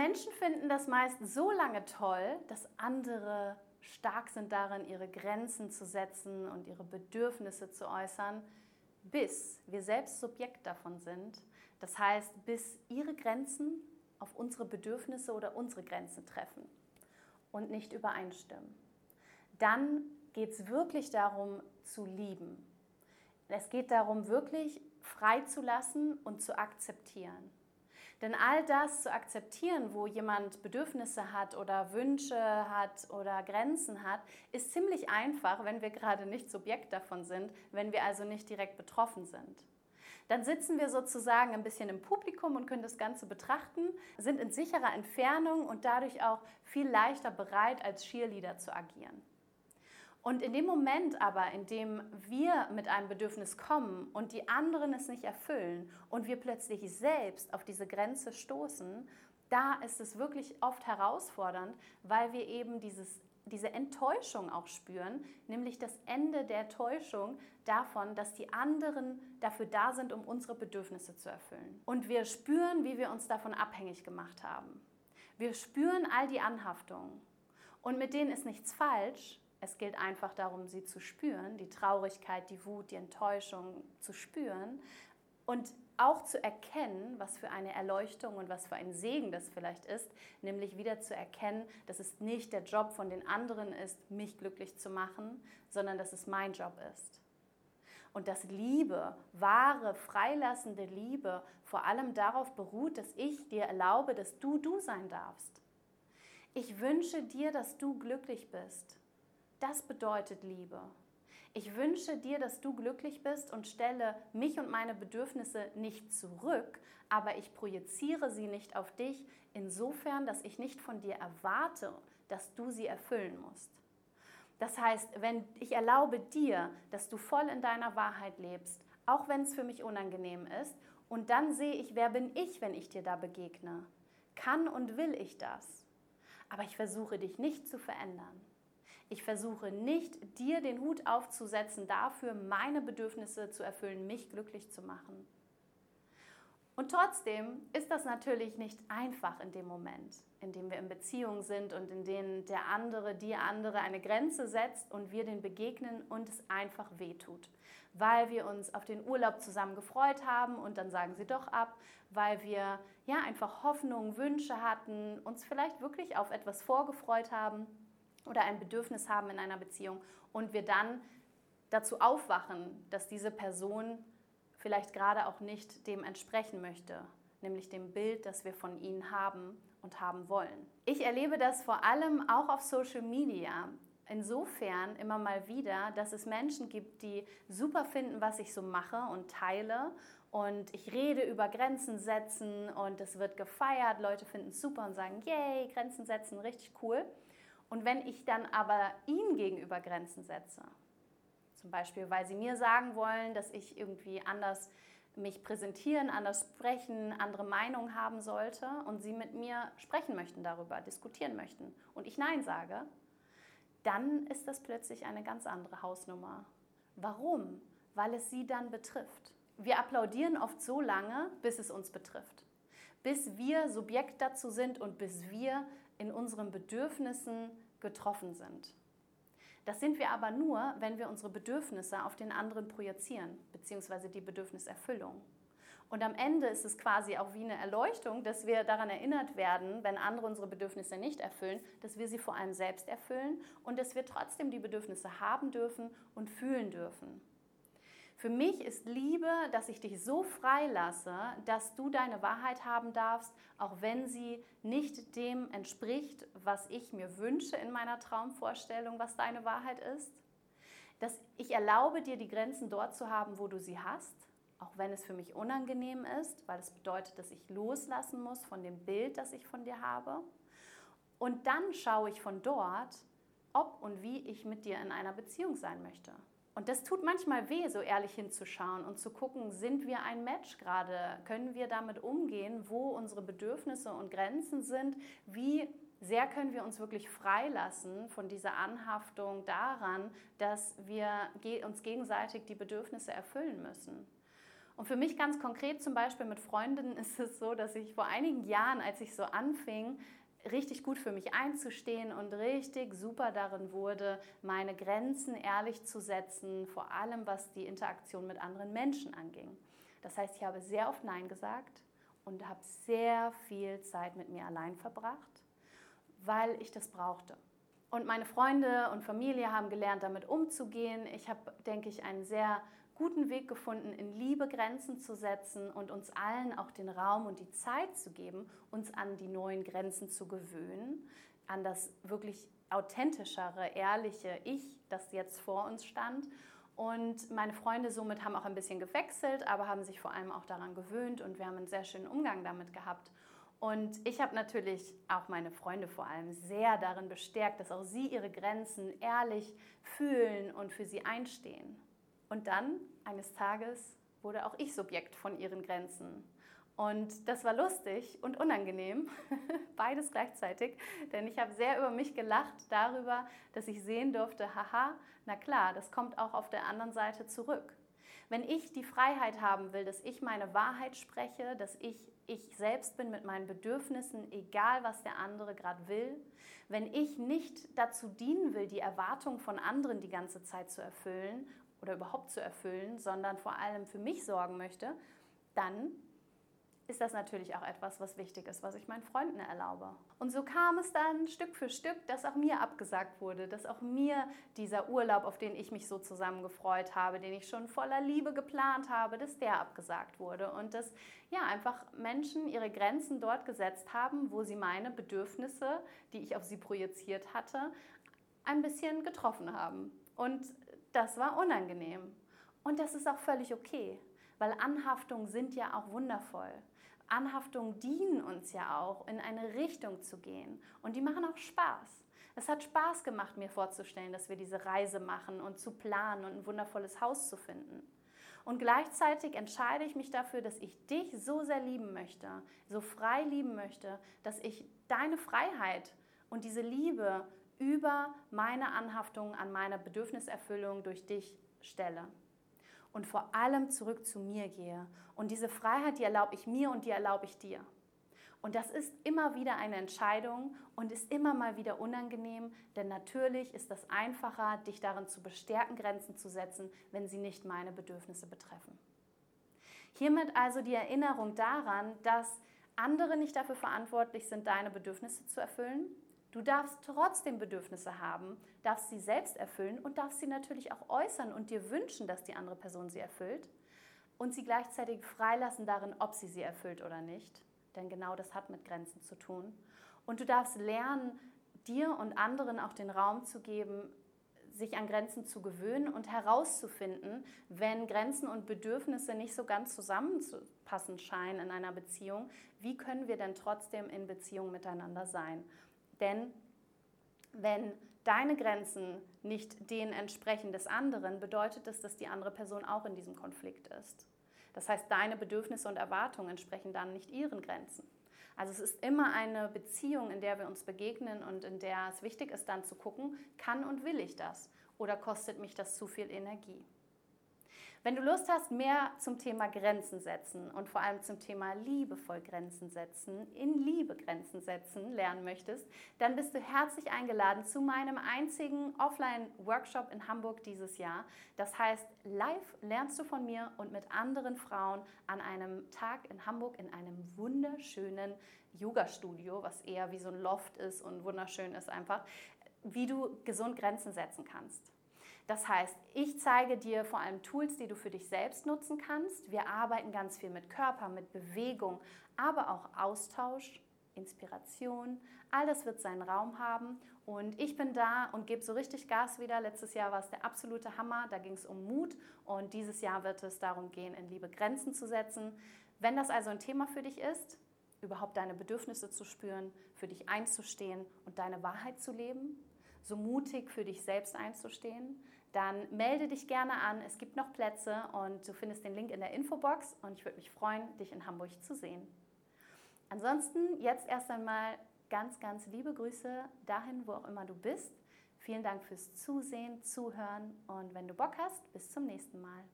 Menschen finden das meist so lange toll, dass andere stark sind darin, ihre Grenzen zu setzen und ihre Bedürfnisse zu äußern, bis wir selbst Subjekt davon sind. Das heißt, bis ihre Grenzen auf unsere Bedürfnisse oder unsere Grenzen treffen und nicht übereinstimmen. Dann geht es wirklich darum zu lieben. Es geht darum, wirklich freizulassen und zu akzeptieren. Denn all das zu akzeptieren, wo jemand Bedürfnisse hat oder Wünsche hat oder Grenzen hat, ist ziemlich einfach, wenn wir gerade nicht Subjekt davon sind, wenn wir also nicht direkt betroffen sind. Dann sitzen wir sozusagen ein bisschen im Publikum und können das Ganze betrachten, sind in sicherer Entfernung und dadurch auch viel leichter bereit, als Cheerleader zu agieren. Und in dem Moment aber, in dem wir mit einem Bedürfnis kommen und die anderen es nicht erfüllen und wir plötzlich selbst auf diese Grenze stoßen, da ist es wirklich oft herausfordernd, weil wir eben dieses, diese Enttäuschung auch spüren, nämlich das Ende der Täuschung davon, dass die anderen dafür da sind, um unsere Bedürfnisse zu erfüllen. Und wir spüren, wie wir uns davon abhängig gemacht haben. Wir spüren all die Anhaftungen. Und mit denen ist nichts falsch, es gilt einfach darum, sie zu spüren, die Traurigkeit, die Wut, die Enttäuschung zu spüren und auch zu erkennen, was für eine Erleuchtung und was für ein Segen das vielleicht ist, nämlich wieder zu erkennen, dass es nicht der Job von den anderen ist, mich glücklich zu machen, sondern dass es mein Job ist. Und dass Liebe, wahre, freilassende Liebe vor allem darauf beruht, dass ich dir erlaube, dass du du sein darfst. Ich wünsche dir, dass du glücklich bist. Das bedeutet Liebe. Ich wünsche dir, dass du glücklich bist und stelle mich und meine Bedürfnisse nicht zurück, aber ich projiziere sie nicht auf dich, insofern, dass ich nicht von dir erwarte, dass du sie erfüllen musst. Das heißt, wenn ich erlaube dir, dass du voll in deiner Wahrheit lebst, auch wenn es für mich unangenehm ist, und dann sehe ich, wer bin ich, wenn ich dir da begegne? Kann und will ich das? Aber ich versuche dich nicht zu verändern. Ich versuche nicht, dir den Hut aufzusetzen, dafür meine Bedürfnisse zu erfüllen, mich glücklich zu machen. Und trotzdem ist das natürlich nicht einfach in dem Moment, in dem wir in Beziehung sind und in dem der andere, die andere eine Grenze setzt und wir den begegnen und es einfach wehtut. Weil wir uns auf den Urlaub zusammen gefreut haben und dann sagen sie doch ab, weil wir ja einfach Hoffnungen, Wünsche hatten, uns vielleicht wirklich auf etwas vorgefreut haben oder ein Bedürfnis haben in einer Beziehung und wir dann dazu aufwachen, dass diese Person vielleicht gerade auch nicht dem entsprechen möchte, nämlich dem Bild, das wir von ihnen haben und haben wollen. Ich erlebe das vor allem auch auf Social Media. Insofern immer mal wieder, dass es Menschen gibt, die super finden, was ich so mache und teile. Und ich rede über Grenzen setzen und es wird gefeiert. Leute finden es super und sagen, yay, Grenzen setzen, richtig cool. Und wenn ich dann aber ihnen gegenüber Grenzen setze, zum Beispiel, weil sie mir sagen wollen, dass ich irgendwie anders mich präsentieren, anders sprechen, andere Meinungen haben sollte und sie mit mir sprechen möchten darüber, diskutieren möchten und ich Nein sage, dann ist das plötzlich eine ganz andere Hausnummer. Warum? Weil es sie dann betrifft. Wir applaudieren oft so lange, bis es uns betrifft. Bis wir Subjekt dazu sind und bis wir in unseren Bedürfnissen getroffen sind. Das sind wir aber nur, wenn wir unsere Bedürfnisse auf den anderen projizieren, beziehungsweise die Bedürfniserfüllung. Und am Ende ist es quasi auch wie eine Erleuchtung, dass wir daran erinnert werden, wenn andere unsere Bedürfnisse nicht erfüllen, dass wir sie vor allem selbst erfüllen und dass wir trotzdem die Bedürfnisse haben dürfen und fühlen dürfen. Für mich ist Liebe, dass ich dich so freilasse, dass du deine Wahrheit haben darfst, auch wenn sie nicht dem entspricht, was ich mir wünsche in meiner Traumvorstellung, was deine Wahrheit ist. Dass ich erlaube dir, die Grenzen dort zu haben, wo du sie hast, auch wenn es für mich unangenehm ist, weil es bedeutet, dass ich loslassen muss von dem Bild, das ich von dir habe. Und dann schaue ich von dort, ob und wie ich mit dir in einer Beziehung sein möchte. Und das tut manchmal weh, so ehrlich hinzuschauen und zu gucken, sind wir ein Match gerade? Können wir damit umgehen, wo unsere Bedürfnisse und Grenzen sind? Wie sehr können wir uns wirklich freilassen von dieser Anhaftung daran, dass wir uns gegenseitig die Bedürfnisse erfüllen müssen? Und für mich ganz konkret zum Beispiel mit Freundinnen ist es so, dass ich vor einigen Jahren, als ich so anfing, richtig gut für mich einzustehen und richtig super darin wurde, meine Grenzen ehrlich zu setzen, vor allem was die Interaktion mit anderen Menschen anging. Das heißt, ich habe sehr oft Nein gesagt und habe sehr viel Zeit mit mir allein verbracht, weil ich das brauchte. Und meine Freunde und Familie haben gelernt, damit umzugehen. Ich habe, denke ich, einen sehr guten Weg gefunden, in Liebe Grenzen zu setzen und uns allen auch den Raum und die Zeit zu geben, uns an die neuen Grenzen zu gewöhnen, an das wirklich authentischere, ehrliche Ich, das jetzt vor uns stand. Und meine Freunde somit haben auch ein bisschen gewechselt, aber haben sich vor allem auch daran gewöhnt und wir haben einen sehr schönen Umgang damit gehabt. Und ich habe natürlich auch meine Freunde vor allem sehr darin bestärkt, dass auch sie ihre Grenzen ehrlich fühlen und für sie einstehen. Und dann, eines Tages, wurde auch ich Subjekt von ihren Grenzen. Und das war lustig und unangenehm, beides gleichzeitig, denn ich habe sehr über mich gelacht darüber, dass ich sehen durfte, haha, na klar, das kommt auch auf der anderen Seite zurück. Wenn ich die Freiheit haben will, dass ich meine Wahrheit spreche, dass ich ich selbst bin mit meinen Bedürfnissen, egal was der andere gerade will, wenn ich nicht dazu dienen will, die Erwartungen von anderen die ganze Zeit zu erfüllen oder überhaupt zu erfüllen, sondern vor allem für mich sorgen möchte, dann ist das natürlich auch etwas, was wichtig ist, was ich meinen Freunden erlaube. Und so kam es dann Stück für Stück, dass auch mir abgesagt wurde, dass auch mir dieser Urlaub, auf den ich mich so zusammen gefreut habe, den ich schon voller Liebe geplant habe, dass der abgesagt wurde und dass ja einfach Menschen ihre Grenzen dort gesetzt haben, wo sie meine Bedürfnisse, die ich auf sie projiziert hatte, ein bisschen getroffen haben. Und das war unangenehm. Und das ist auch völlig okay, weil Anhaftungen sind ja auch wundervoll. Anhaftungen dienen uns ja auch, in eine Richtung zu gehen. Und die machen auch Spaß. Es hat Spaß gemacht, mir vorzustellen, dass wir diese Reise machen und zu planen und ein wundervolles Haus zu finden. Und gleichzeitig entscheide ich mich dafür, dass ich dich so sehr lieben möchte, so frei lieben möchte, dass ich deine Freiheit und diese Liebe über meine Anhaftung an meiner Bedürfniserfüllung durch dich stelle. Und vor allem zurück zu mir gehe. Und diese Freiheit, die erlaube ich mir und die erlaube ich dir. Und das ist immer wieder eine Entscheidung und ist immer mal wieder unangenehm, denn natürlich ist es einfacher, dich darin zu bestärken, Grenzen zu setzen, wenn sie nicht meine Bedürfnisse betreffen. Hiermit also die Erinnerung daran, dass andere nicht dafür verantwortlich sind, deine Bedürfnisse zu erfüllen, Du darfst trotzdem Bedürfnisse haben, darfst sie selbst erfüllen und darfst sie natürlich auch äußern und dir wünschen, dass die andere Person sie erfüllt und sie gleichzeitig freilassen darin, ob sie sie erfüllt oder nicht. Denn genau das hat mit Grenzen zu tun. Und du darfst lernen, dir und anderen auch den Raum zu geben, sich an Grenzen zu gewöhnen und herauszufinden, wenn Grenzen und Bedürfnisse nicht so ganz zusammenzupassen scheinen in einer Beziehung, wie können wir denn trotzdem in Beziehung miteinander sein? Denn wenn deine Grenzen nicht denen entsprechen des anderen, bedeutet das, dass die andere Person auch in diesem Konflikt ist. Das heißt, deine Bedürfnisse und Erwartungen entsprechen dann nicht ihren Grenzen. Also es ist immer eine Beziehung, in der wir uns begegnen und in der es wichtig ist, dann zu gucken, kann und will ich das oder kostet mich das zu viel Energie. Wenn du Lust hast, mehr zum Thema Grenzen setzen und vor allem zum Thema liebevoll Grenzen setzen, in Liebe Grenzen setzen lernen möchtest, dann bist du herzlich eingeladen zu meinem einzigen Offline-Workshop in Hamburg dieses Jahr. Das heißt, live lernst du von mir und mit anderen Frauen an einem Tag in Hamburg in einem wunderschönen Yoga-Studio, was eher wie so ein Loft ist und wunderschön ist einfach, wie du gesund Grenzen setzen kannst. Das heißt, ich zeige dir vor allem Tools, die du für dich selbst nutzen kannst. Wir arbeiten ganz viel mit Körper, mit Bewegung, aber auch Austausch, Inspiration. All das wird seinen Raum haben. Und ich bin da und gebe so richtig Gas wieder. Letztes Jahr war es der absolute Hammer. Da ging es um Mut. Und dieses Jahr wird es darum gehen, in Liebe Grenzen zu setzen. Wenn das also ein Thema für dich ist, überhaupt deine Bedürfnisse zu spüren, für dich einzustehen und deine Wahrheit zu leben, so mutig für dich selbst einzustehen, dann melde dich gerne an. Es gibt noch Plätze und du findest den Link in der Infobox und ich würde mich freuen, dich in Hamburg zu sehen. Ansonsten jetzt erst einmal ganz, ganz liebe Grüße dahin, wo auch immer du bist. Vielen Dank fürs Zusehen, Zuhören und wenn du Bock hast, bis zum nächsten Mal.